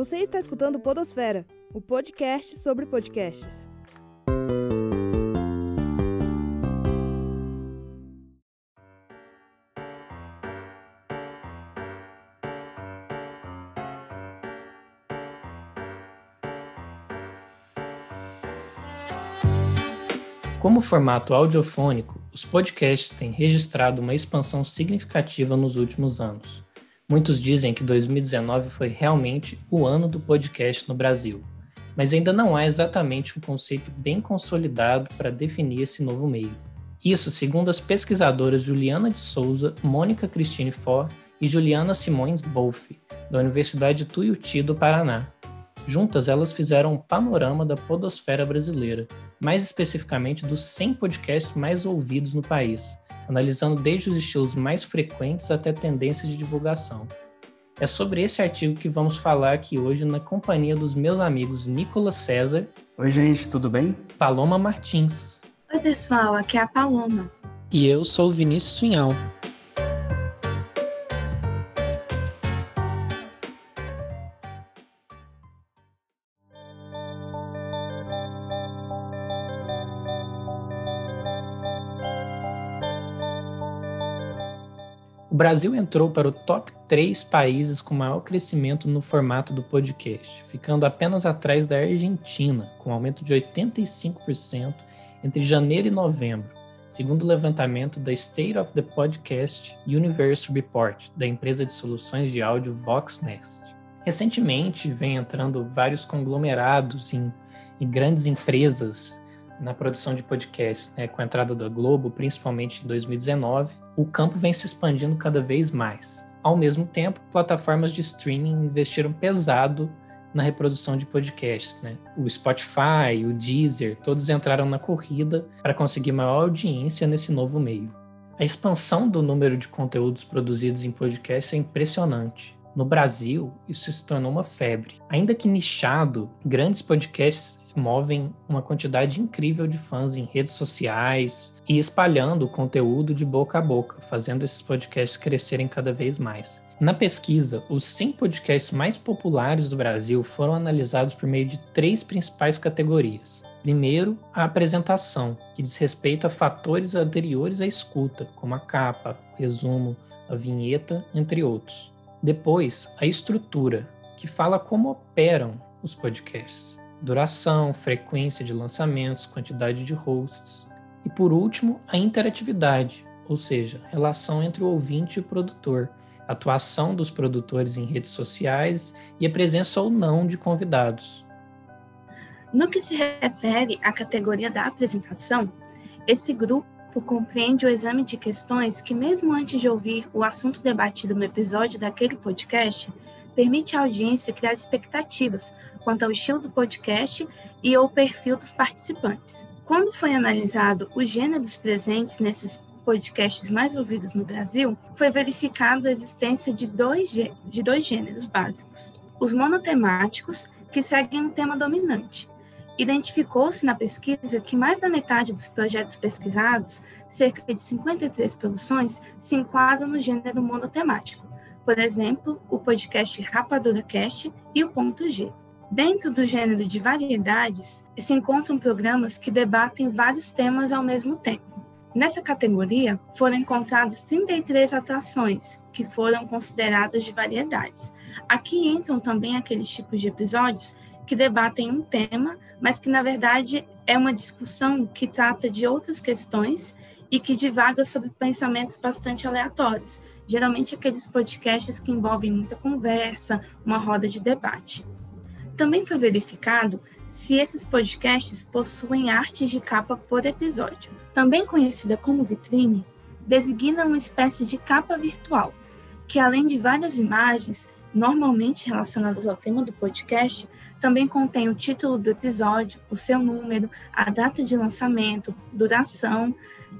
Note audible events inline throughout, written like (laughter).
Você está escutando Podosfera, o podcast sobre podcasts. Como formato audiofônico, os podcasts têm registrado uma expansão significativa nos últimos anos. Muitos dizem que 2019 foi realmente o ano do podcast no Brasil, mas ainda não há exatamente um conceito bem consolidado para definir esse novo meio. Isso segundo as pesquisadoras Juliana de Souza, Mônica Cristine For e Juliana Simões Bolfe, da Universidade Tuiuti do Paraná. Juntas, elas fizeram um panorama da podosfera brasileira, mais especificamente dos 100 podcasts mais ouvidos no país, analisando desde os estilos mais frequentes até tendências de divulgação. É sobre esse artigo que vamos falar aqui hoje na companhia dos meus amigos Nicolas César. Oi, gente, tudo bem? Paloma Martins. Oi, pessoal, aqui é a Paloma. E eu sou o Vinícius Sunhal. Brasil entrou para o top 3 países com maior crescimento no formato do podcast, ficando apenas atrás da Argentina, com aumento de 85% entre janeiro e novembro, segundo o levantamento da State of the Podcast Universe Report, da empresa de soluções de áudio Voxnest. Recentemente, vem entrando vários conglomerados em, em grandes empresas na produção de podcasts, né, com a entrada da Globo, principalmente em 2019, o campo vem se expandindo cada vez mais. Ao mesmo tempo, plataformas de streaming investiram pesado na reprodução de podcasts. Né? O Spotify, o Deezer, todos entraram na corrida para conseguir maior audiência nesse novo meio. A expansão do número de conteúdos produzidos em podcasts é impressionante. No Brasil, isso se tornou uma febre. Ainda que nichado, grandes podcasts movem uma quantidade incrível de fãs em redes sociais e espalhando o conteúdo de boca a boca, fazendo esses podcasts crescerem cada vez mais. Na pesquisa, os 100 podcasts mais populares do Brasil foram analisados por meio de três principais categorias. Primeiro, a apresentação, que diz respeito a fatores anteriores à escuta, como a capa, o resumo, a vinheta, entre outros. Depois, a estrutura, que fala como operam os podcasts. Duração, frequência de lançamentos, quantidade de hosts. E por último, a interatividade, ou seja, relação entre o ouvinte e o produtor, atuação dos produtores em redes sociais e a presença ou não de convidados. No que se refere à categoria da apresentação, esse grupo compreende o exame de questões que, mesmo antes de ouvir o assunto debatido no episódio daquele podcast, permite à audiência criar expectativas quanto ao estilo do podcast e ou perfil dos participantes. Quando foi analisado os gêneros presentes nesses podcasts mais ouvidos no Brasil, foi verificado a existência de dois, de dois gêneros básicos: os monotemáticos, que seguem um tema dominante, Identificou-se na pesquisa que mais da metade dos projetos pesquisados, cerca de 53 produções, se enquadram no gênero monotemático. Por exemplo, o podcast Rapadura Cast e o Ponto G. Dentro do gênero de variedades, se encontram programas que debatem vários temas ao mesmo tempo. Nessa categoria, foram encontradas 33 atrações, que foram consideradas de variedades. Aqui entram também aqueles tipos de episódios que debatem um tema, mas que na verdade é uma discussão que trata de outras questões e que divaga sobre pensamentos bastante aleatórios, geralmente aqueles podcasts que envolvem muita conversa, uma roda de debate. Também foi verificado se esses podcasts possuem artes de capa por episódio. Também conhecida como vitrine, designa uma espécie de capa virtual, que além de várias imagens, normalmente relacionadas ao tema do podcast, também contém o título do episódio, o seu número, a data de lançamento, duração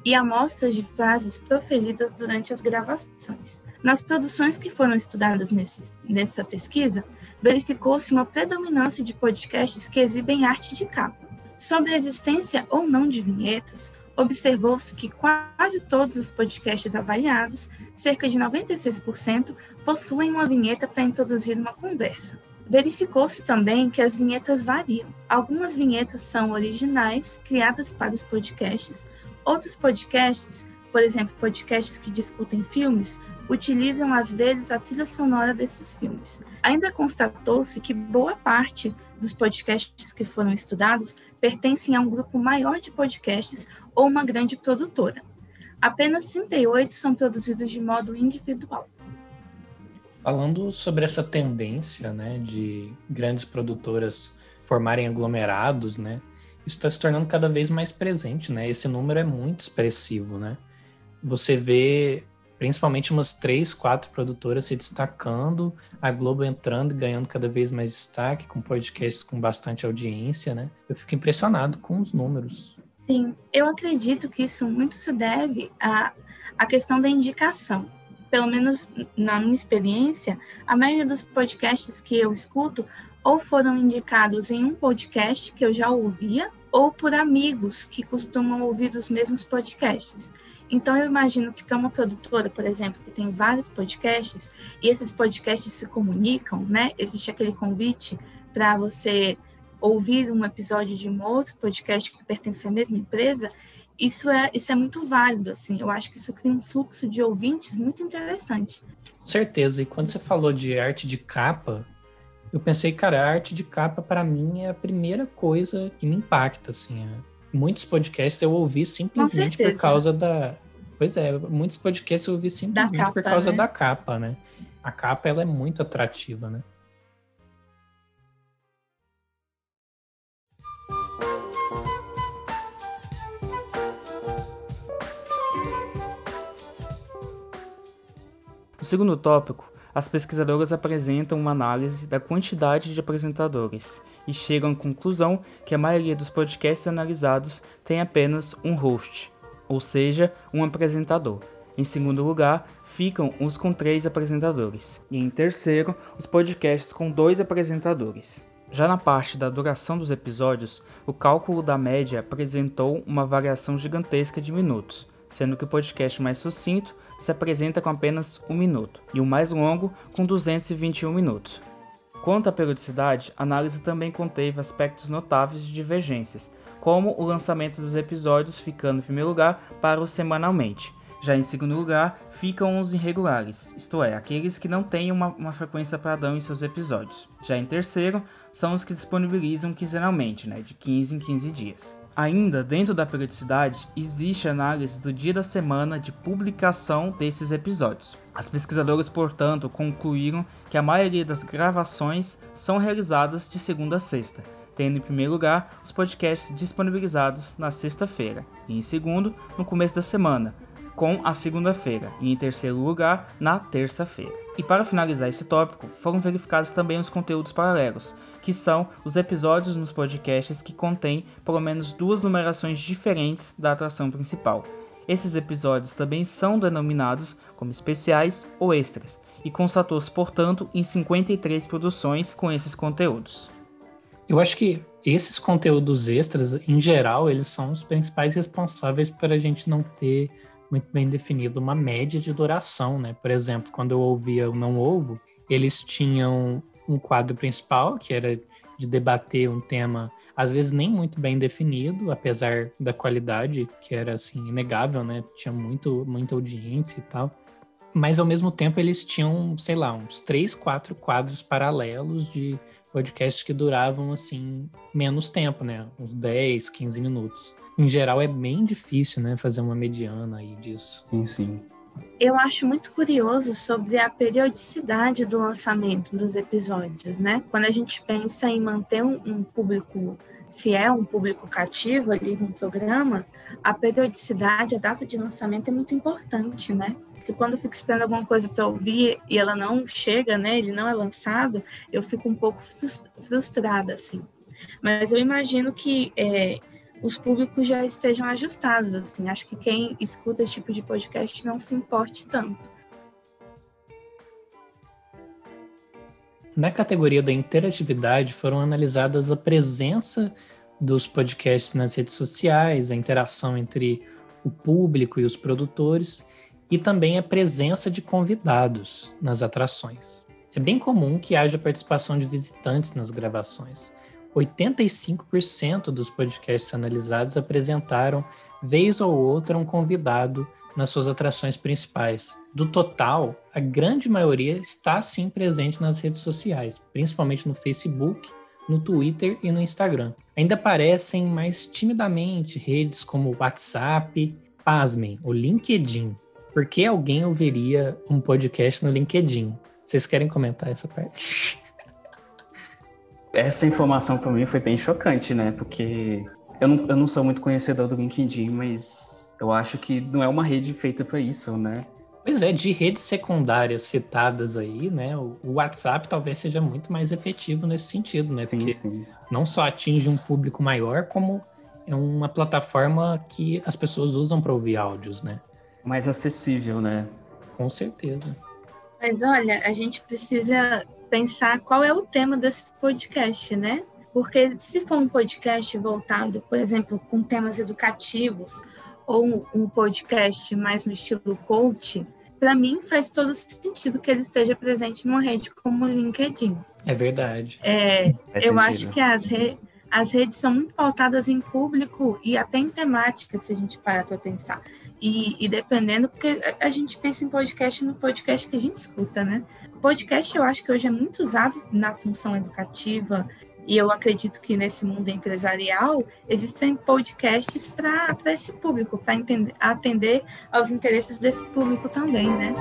e amostras de frases proferidas durante as gravações. Nas produções que foram estudadas nesse, nessa pesquisa, verificou-se uma predominância de podcasts que exibem arte de capa. Sobre a existência ou não de vinhetas, observou-se que quase todos os podcasts avaliados, cerca de 96%, possuem uma vinheta para introduzir uma conversa. Verificou-se também que as vinhetas variam. Algumas vinhetas são originais, criadas para os podcasts. Outros podcasts, por exemplo, podcasts que discutem filmes, utilizam às vezes a trilha sonora desses filmes. Ainda constatou-se que boa parte dos podcasts que foram estudados pertencem a um grupo maior de podcasts ou uma grande produtora. Apenas 38 são produzidos de modo individual. Falando sobre essa tendência, né, de grandes produtoras formarem aglomerados, né, isso está se tornando cada vez mais presente, né? Esse número é muito expressivo, né? Você vê principalmente umas três, quatro produtoras se destacando, a Globo entrando e ganhando cada vez mais destaque, com podcasts com bastante audiência, né? Eu fico impressionado com os números. Sim, eu acredito que isso muito se deve à, à questão da indicação. Pelo menos na minha experiência, a maioria dos podcasts que eu escuto ou foram indicados em um podcast que eu já ouvia, ou por amigos que costumam ouvir os mesmos podcasts. Então, eu imagino que para uma produtora, por exemplo, que tem vários podcasts, e esses podcasts se comunicam, né? Existe aquele convite para você ouvir um episódio de um outro podcast que pertence à mesma empresa, isso é, isso é muito válido, assim. Eu acho que isso cria um fluxo de ouvintes muito interessante. Com certeza. E quando você falou de arte de capa, eu pensei, cara, a arte de capa para mim é a primeira coisa que me impacta, assim. É muitos podcasts eu ouvi simplesmente por causa da. Pois é, muitos podcasts eu ouvi simplesmente capa, por causa né? da capa, né? A capa ela é muito atrativa, né? Segundo tópico, as pesquisadoras apresentam uma análise da quantidade de apresentadores e chegam à conclusão que a maioria dos podcasts analisados tem apenas um host, ou seja, um apresentador. Em segundo lugar, ficam os com três apresentadores, e em terceiro, os podcasts com dois apresentadores. Já na parte da duração dos episódios, o cálculo da média apresentou uma variação gigantesca de minutos, sendo que o podcast mais sucinto se apresenta com apenas um minuto, e o mais longo com 221 minutos. Quanto à periodicidade, a análise também conteve aspectos notáveis de divergências, como o lançamento dos episódios ficando em primeiro lugar para os semanalmente. Já em segundo lugar, ficam os irregulares, isto é, aqueles que não têm uma, uma frequência padrão em seus episódios. Já em terceiro, são os que disponibilizam quinzenalmente, né, de 15 em 15 dias. Ainda dentro da periodicidade, existe análise do dia da semana de publicação desses episódios. As pesquisadoras, portanto, concluíram que a maioria das gravações são realizadas de segunda a sexta, tendo em primeiro lugar os podcasts disponibilizados na sexta-feira, e em segundo, no começo da semana, com a segunda-feira, e em terceiro lugar, na terça-feira. E para finalizar esse tópico, foram verificados também os conteúdos paralelos, que são os episódios nos podcasts que contêm pelo menos duas numerações diferentes da atração principal. Esses episódios também são denominados como especiais ou extras, e constatou-se, portanto, em 53 produções com esses conteúdos. Eu acho que esses conteúdos extras, em geral, eles são os principais responsáveis para a gente não ter muito bem definido uma média de duração, né? Por exemplo, quando eu ouvia o Não Ovo, eles tinham um quadro principal, que era de debater um tema, às vezes nem muito bem definido, apesar da qualidade, que era assim, inegável, né? Tinha muito, muita audiência e tal. Mas ao mesmo tempo eles tinham, sei lá, uns três, quatro quadros paralelos de podcasts que duravam assim menos tempo, né? Uns 10, 15 minutos. Em geral é bem difícil, né, fazer uma mediana aí disso. Sim, sim eu acho muito curioso sobre a periodicidade do lançamento dos episódios, né? Quando a gente pensa em manter um, um público fiel, um público cativo ali no programa, a periodicidade, a data de lançamento é muito importante, né? Porque quando eu fico esperando alguma coisa para ouvir e ela não chega, né? Ele não é lançado, eu fico um pouco frustrada, assim. Mas eu imagino que é, os públicos já estejam ajustados, assim. Acho que quem escuta esse tipo de podcast não se importe tanto. Na categoria da interatividade foram analisadas a presença dos podcasts nas redes sociais, a interação entre o público e os produtores e também a presença de convidados nas atrações. É bem comum que haja participação de visitantes nas gravações. 85% dos podcasts analisados apresentaram, vez ou outra, um convidado nas suas atrações principais. Do total, a grande maioria está sim presente nas redes sociais, principalmente no Facebook, no Twitter e no Instagram. Ainda aparecem mais timidamente redes como o WhatsApp, pasmem, o LinkedIn. Por que alguém ouviria um podcast no LinkedIn? Vocês querem comentar essa parte? (laughs) Essa informação para mim foi bem chocante, né? Porque eu não, eu não sou muito conhecedor do LinkedIn, mas eu acho que não é uma rede feita para isso, né? Pois é, de redes secundárias citadas aí, né? O WhatsApp talvez seja muito mais efetivo nesse sentido, né? Sim, Porque sim. não só atinge um público maior, como é uma plataforma que as pessoas usam para ouvir áudios, né? Mais acessível, né? Com certeza. Mas olha, a gente precisa pensar qual é o tema desse podcast, né? Porque se for um podcast voltado, por exemplo, com temas educativos ou um podcast mais no estilo coach, para mim faz todo sentido que ele esteja presente numa rede como o LinkedIn. É verdade. É, Faz eu sentido. acho que as, re- as redes são muito pautadas em público e até em temática, se a gente parar para pensar. E, e dependendo, porque a- gente pensa em podcast no podcast que a gente escuta, né? Podcast eu acho que hoje é muito usado na função educativa e eu acredito que nesse mundo empresarial existem podcasts para esse público, para atender aos interesses desse público também, né?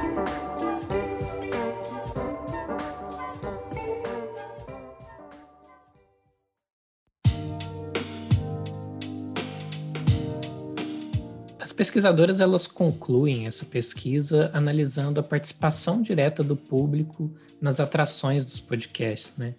As pesquisadoras elas concluem essa pesquisa analisando a participação direta do público nas atrações dos podcasts, né?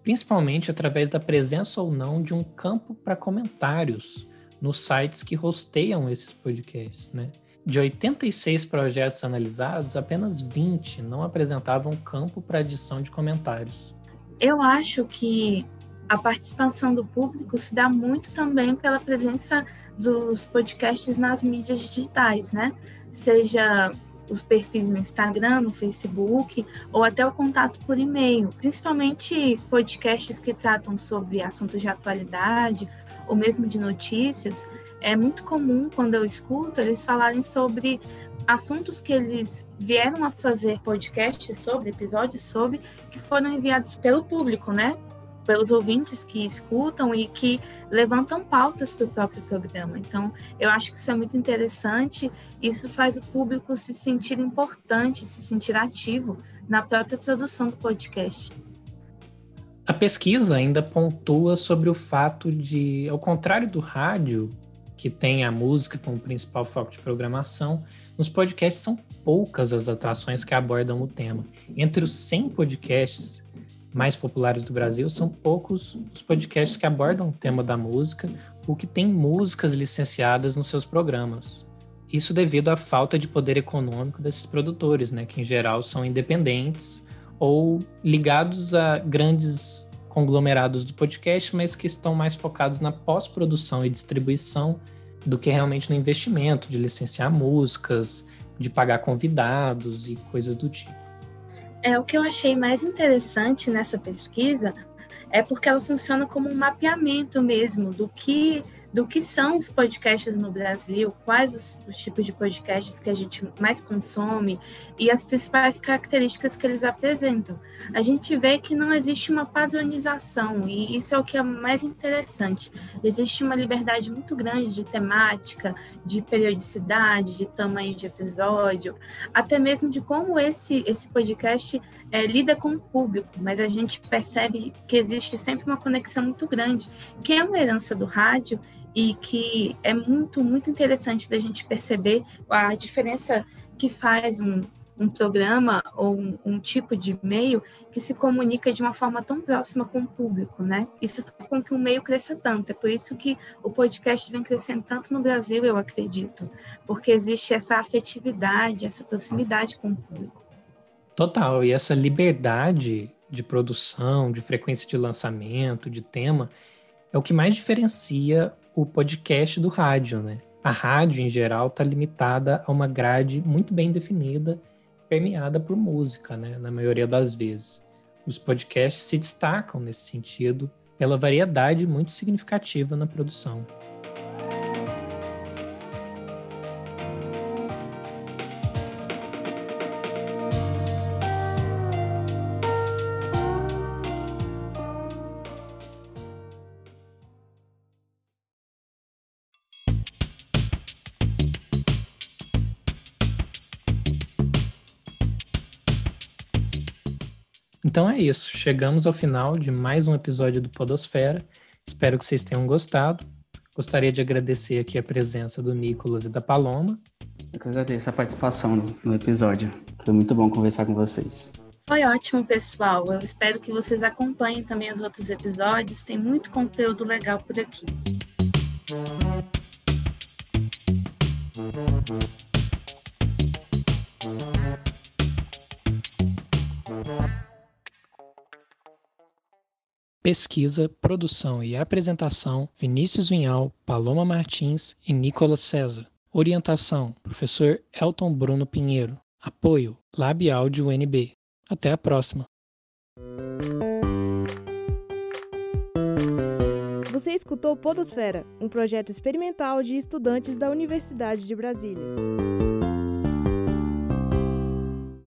Principalmente através da presença ou não de um campo para comentários nos sites que hosteiam esses podcasts, né? De 86 projetos analisados, apenas 20 não apresentavam campo para adição de comentários. Eu acho que a participação do público se dá muito também pela presença dos podcasts nas mídias digitais, né? Seja os perfis no Instagram, no Facebook, ou até o contato por e-mail. Principalmente podcasts que tratam sobre assuntos de atualidade ou mesmo de notícias. É muito comum, quando eu escuto, eles falarem sobre assuntos que eles vieram a fazer podcasts sobre, episódios sobre, que foram enviados pelo público, né? Pelos ouvintes que escutam e que levantam pautas para o próprio programa. Então, eu acho que isso é muito interessante. Isso faz o público se sentir importante, se sentir ativo na própria produção do podcast. A pesquisa ainda pontua sobre o fato de, ao contrário do rádio, que tem a música como principal foco de programação, nos podcasts são poucas as atrações que abordam o tema. Entre os 100 podcasts mais populares do Brasil, são poucos os podcasts que abordam o tema da música ou que têm músicas licenciadas nos seus programas. Isso devido à falta de poder econômico desses produtores, né, que em geral são independentes ou ligados a grandes conglomerados do podcast, mas que estão mais focados na pós-produção e distribuição do que realmente no investimento de licenciar músicas, de pagar convidados e coisas do tipo. É, o que eu achei mais interessante nessa pesquisa é porque ela funciona como um mapeamento mesmo do que do que são os podcasts no Brasil, quais os, os, tipos de podcasts que a gente mais consome e as principais características que eles apresentam. A gente vê que não existe uma padronização e isso é o que é mais interessante. Existe uma liberdade muito grande de temática, de periodicidade, de tamanho de episódio, até mesmo de como esse, esse podcast é, lida com o público, mas a gente percebe que existe sempre uma conexão muito grande, que é uma herança do rádio e que é muito, muito interessante da gente perceber a diferença que faz um, um programa ou um, um, tipo de meio que se comunica de uma forma tão próxima com o público, né? Isso faz com que o meio cresça tanto. É por isso que o podcast vem crescendo tanto no Brasil, eu acredito, porque existe essa afetividade, essa proximidade com o público. Total, e essa liberdade de produção, de frequência de lançamento, de tema, é o que mais diferencia o podcast do rádio, né? A rádio, em geral, está limitada a uma grade muito bem definida permeada por música, né? Na maioria das vezes. Os podcasts se destacam nesse sentido pela variedade muito significativa na produção. Então é isso. Chegamos ao final de mais um episódio do Podosfera. Espero que vocês tenham gostado. Gostaria de agradecer aqui a presença do Nicolas e da Paloma. Eu que agradeço a participação no episódio. Foi muito bom conversar com vocês. Foi ótimo, pessoal. Eu espero que vocês acompanhem também os outros episódios. Tem muito conteúdo legal por aqui. Pesquisa, produção e apresentação: Vinícius Vinhal, Paloma Martins e Nicolas César. Orientação: Professor Elton Bruno Pinheiro. Apoio: Lab Áudio UNB. Até a próxima. Você escutou Podosfera, um projeto experimental de estudantes da Universidade de Brasília.